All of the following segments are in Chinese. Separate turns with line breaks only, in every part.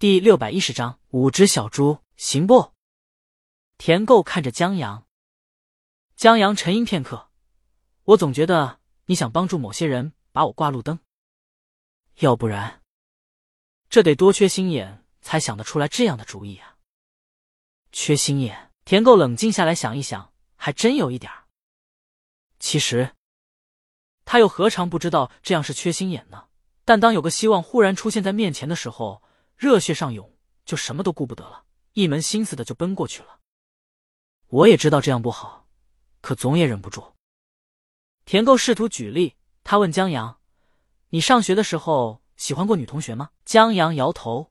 第六百一十章五只小猪，行不？田够看着江阳，江阳沉吟片刻，我总觉得你想帮助某些人把我挂路灯，要不然，这得多缺心眼才想得出来这样的主意啊！缺心眼？田够冷静下来想一想，还真有一点儿。其实，他又何尝不知道这样是缺心眼呢？但当有个希望忽然出现在面前的时候，热血上涌，就什么都顾不得了，一门心思的就奔过去了。我也知道这样不好，可总也忍不住。田够试图举例，他问江阳：“你上学的时候喜欢过女同学吗？”江阳摇头。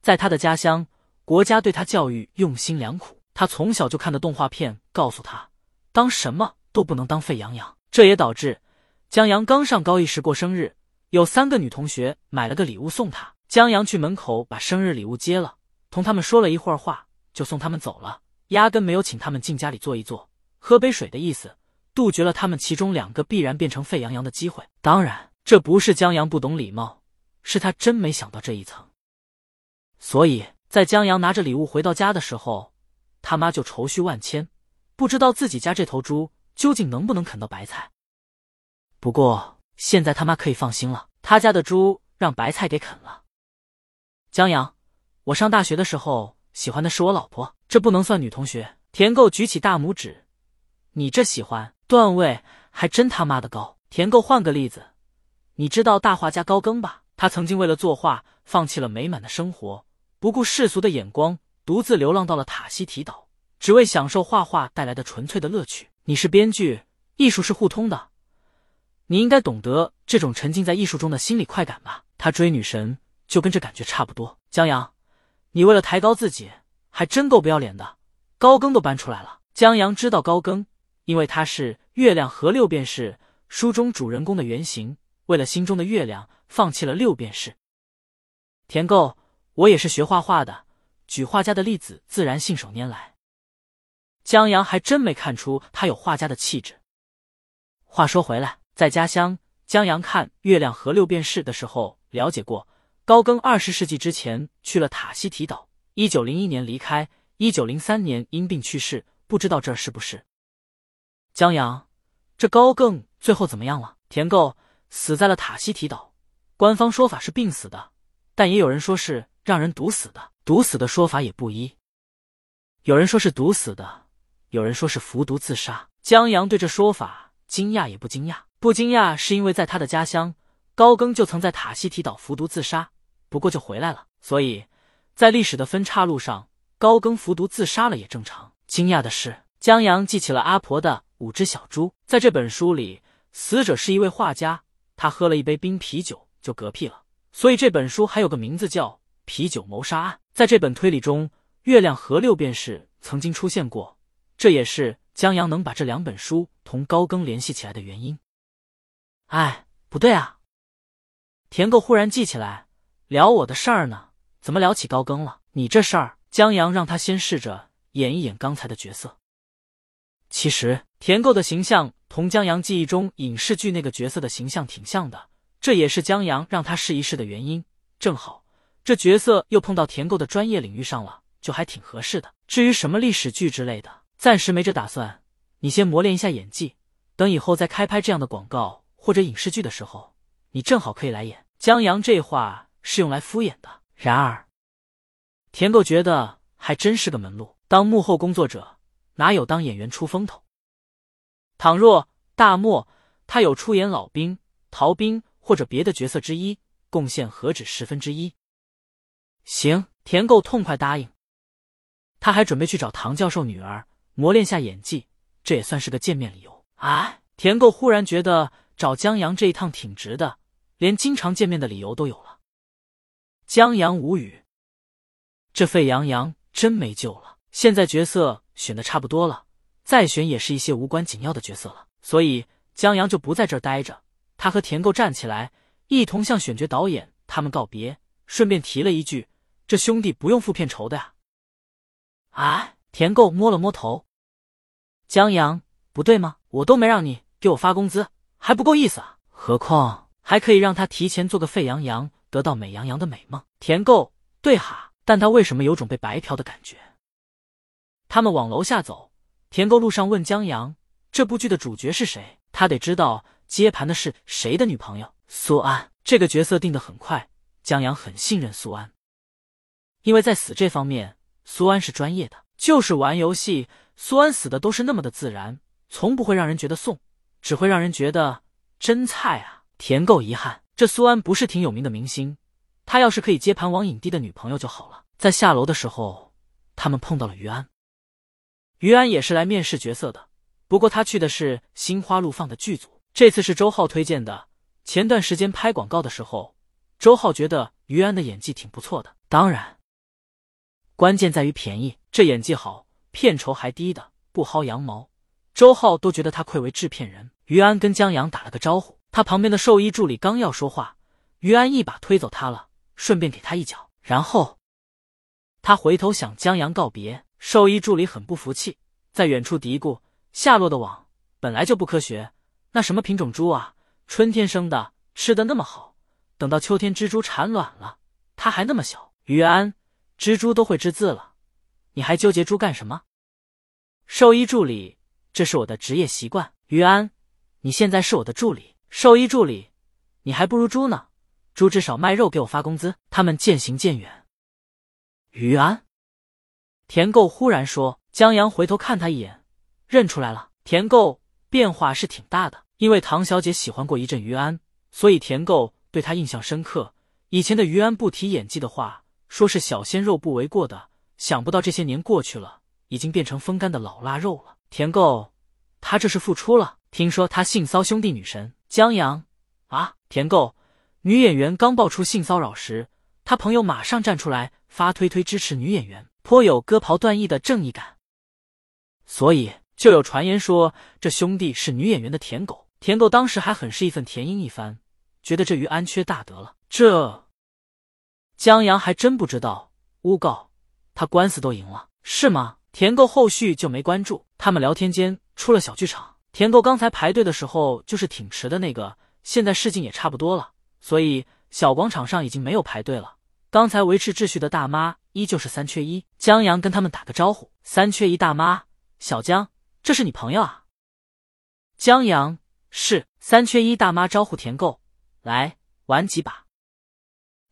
在他的家乡，国家对他教育用心良苦，他从小就看的动画片告诉他，当什么都不能当沸羊羊。这也导致江阳刚上高一时过生日，有三个女同学买了个礼物送他。江阳去门口把生日礼物接了，同他们说了一会儿话，就送他们走了，压根没有请他们进家里坐一坐、喝杯水的意思，杜绝了他们其中两个必然变成沸羊羊的机会。当然，这不是江阳不懂礼貌，是他真没想到这一层。所以在江阳拿着礼物回到家的时候，他妈就愁绪万千，不知道自己家这头猪究竟能不能啃到白菜。不过现在他妈可以放心了，他家的猪让白菜给啃了。江阳，我上大学的时候喜欢的是我老婆，这不能算女同学。田够举起大拇指，你这喜欢段位还真他妈的高。田够换个例子，你知道大画家高更吧？他曾经为了作画放弃了美满的生活，不顾世俗的眼光，独自流浪到了塔西提岛，只为享受画画带来的纯粹的乐趣。你是编剧，艺术是互通的，你应该懂得这种沉浸在艺术中的心理快感吧？他追女神。就跟这感觉差不多。江阳，你为了抬高自己，还真够不要脸的。高更都搬出来了。江阳知道高更，因为他是《月亮和六便士》书中主人公的原型。为了心中的月亮，放弃了六便士。田够，我也是学画画的，举画家的例子，自然信手拈来。江阳还真没看出他有画家的气质。话说回来，在家乡，江阳看《月亮和六便士》的时候，了解过。高更二十世纪之前去了塔西提岛，一九零一年离开，一九零三年因病去世，不知道这是不是？江阳，这高更最后怎么样了？田购死在了塔西提岛，官方说法是病死的，但也有人说是让人毒死的，毒死的说法也不一，有人说是毒死的，有人说是服毒自杀。江阳对这说法惊讶也不惊讶，不惊讶是因为在他的家乡，高更就曾在塔西提岛服毒自杀。不过就回来了，所以在历史的分岔路上，高更服毒自杀了也正常。惊讶的是，江阳记起了阿婆的五只小猪。在这本书里，死者是一位画家，他喝了一杯冰啤酒就嗝屁了，所以这本书还有个名字叫《啤酒谋杀案》。在这本推理中，月亮和六便士曾经出现过，这也是江阳能把这两本书同高更联系起来的原因。哎，不对啊！田购忽然记起来。聊我的事儿呢，怎么聊起高更了？你这事儿，江阳让他先试着演一演刚才的角色。其实田购的形象同江阳记忆中影视剧那个角色的形象挺像的，这也是江阳让他试一试的原因。正好这角色又碰到田购的专业领域上了，就还挺合适的。至于什么历史剧之类的，暂时没这打算。你先磨练一下演技，等以后再开拍这样的广告或者影视剧的时候，你正好可以来演。江阳这话。是用来敷衍的。然而，田够觉得还真是个门路。当幕后工作者，哪有当演员出风头？倘若大漠他有出演老兵、逃兵或者别的角色之一，贡献何止十分之一？行，田够痛快答应。他还准备去找唐教授女儿磨练下演技，这也算是个见面理由。哎，田够忽然觉得找江阳这一趟挺值的，连经常见面的理由都有了。江阳无语，这沸羊羊真没救了。现在角色选的差不多了，再选也是一些无关紧要的角色了。所以江阳就不在这儿待着。他和田够站起来，一同向选角导演他们告别，顺便提了一句：“这兄弟不用付片酬的呀。”啊，田够摸了摸头。江阳，不对吗？我都没让你给我发工资，还不够意思啊？何况还可以让他提前做个沸羊羊。得到美羊羊的美梦，田够对哈，但他为什么有种被白嫖的感觉？他们往楼下走，田沟路上问江阳：“这部剧的主角是谁？”他得知道接盘的是谁的女朋友。苏安这个角色定的很快，江阳很信任苏安，因为在死这方面，苏安是专业的。就是玩游戏，苏安死的都是那么的自然，从不会让人觉得送，只会让人觉得真菜啊！田够遗憾，这苏安不是挺有名的明星，他要是可以接盘王影帝的女朋友就好了。在下楼的时候，他们碰到了于安。于安也是来面试角色的，不过他去的是心花怒放的剧组。这次是周浩推荐的。前段时间拍广告的时候，周浩觉得于安的演技挺不错的。当然，关键在于便宜。这演技好，片酬还低的不薅羊毛，周浩都觉得他愧为制片人。于安跟江阳打了个招呼，他旁边的兽医助理刚要说话，于安一把推走他了，顺便给他一脚，然后他回头向江阳告别。兽医助理很不服气，在远处嘀咕：“下落的网本来就不科学，那什么品种猪啊，春天生的，吃的那么好，等到秋天蜘蛛产卵了，它还那么小。”于安，蜘蛛都会知字了，你还纠结猪干什么？兽医助理，这是我的职业习惯。于安，你现在是我的助理。兽医助理，你还不如猪呢，猪至少卖肉给我发工资。他们渐行渐远。于安。田够忽然说：“江阳回头看他一眼，认出来了。田够变化是挺大的，因为唐小姐喜欢过一阵于安，所以田够对他印象深刻。以前的于安不提演技的话，说是小鲜肉不为过的。想不到这些年过去了，已经变成风干的老腊肉了。田够，他这是复出了。听说他性骚兄弟女神江阳啊？田构，女演员刚爆出性骚扰时，他朋友马上站出来发推推支持女演员。”颇有割袍断义的正义感，所以就有传言说这兄弟是女演员的舔狗。舔狗当时还很是义愤填膺一番，觉得这于安缺大德了。这江阳还真不知道，诬告他官司都赢了，是吗？田构后续就没关注。他们聊天间出了小剧场。田够刚才排队的时候就是挺迟的那个，现在试镜也差不多了，所以小广场上已经没有排队了。刚才维持秩序的大妈依旧是三缺一。江阳跟他们打个招呼：“三缺一大妈，小江，这是你朋友啊？”江阳是三缺一大妈招呼田够：“来玩几把。”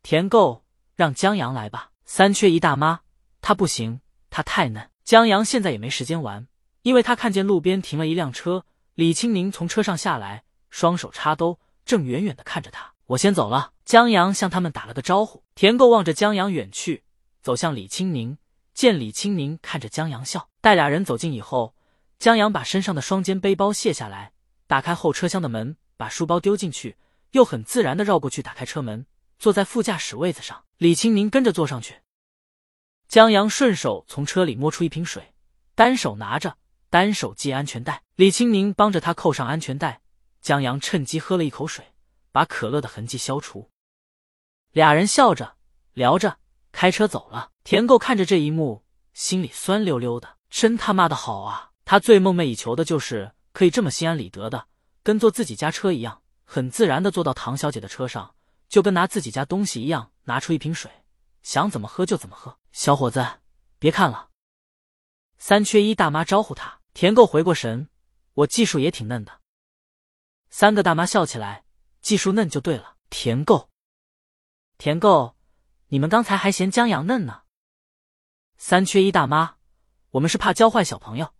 田够让江阳来吧。三缺一大妈他不行，他太嫩。江阳现在也没时间玩，因为他看见路边停了一辆车，李青宁从车上下来，双手插兜，正远远的看着他。我先走了。江阳向他们打了个招呼，田够望着江阳远去，走向李青宁。见李青宁看着江阳笑，待俩人走近以后，江阳把身上的双肩背包卸下来，打开后车厢的门，把书包丢进去，又很自然的绕过去打开车门，坐在副驾驶位子上。李青宁跟着坐上去。江阳顺手从车里摸出一瓶水，单手拿着，单手系安全带。李青宁帮着他扣上安全带，江阳趁机喝了一口水，把可乐的痕迹消除。俩人笑着聊着，开车走了。田够看着这一幕，心里酸溜溜的，真他妈的好啊！他最梦寐以求的就是可以这么心安理得的，跟坐自己家车一样，很自然的坐到唐小姐的车上，就跟拿自己家东西一样，拿出一瓶水，想怎么喝就怎么喝。小伙子，别看了。三缺一大妈招呼他，田够回过神，我技术也挺嫩的。三个大妈笑起来，技术嫩就对了。田够。田够，你们刚才还嫌江阳嫩呢。三缺一大妈，我们是怕教坏小朋友。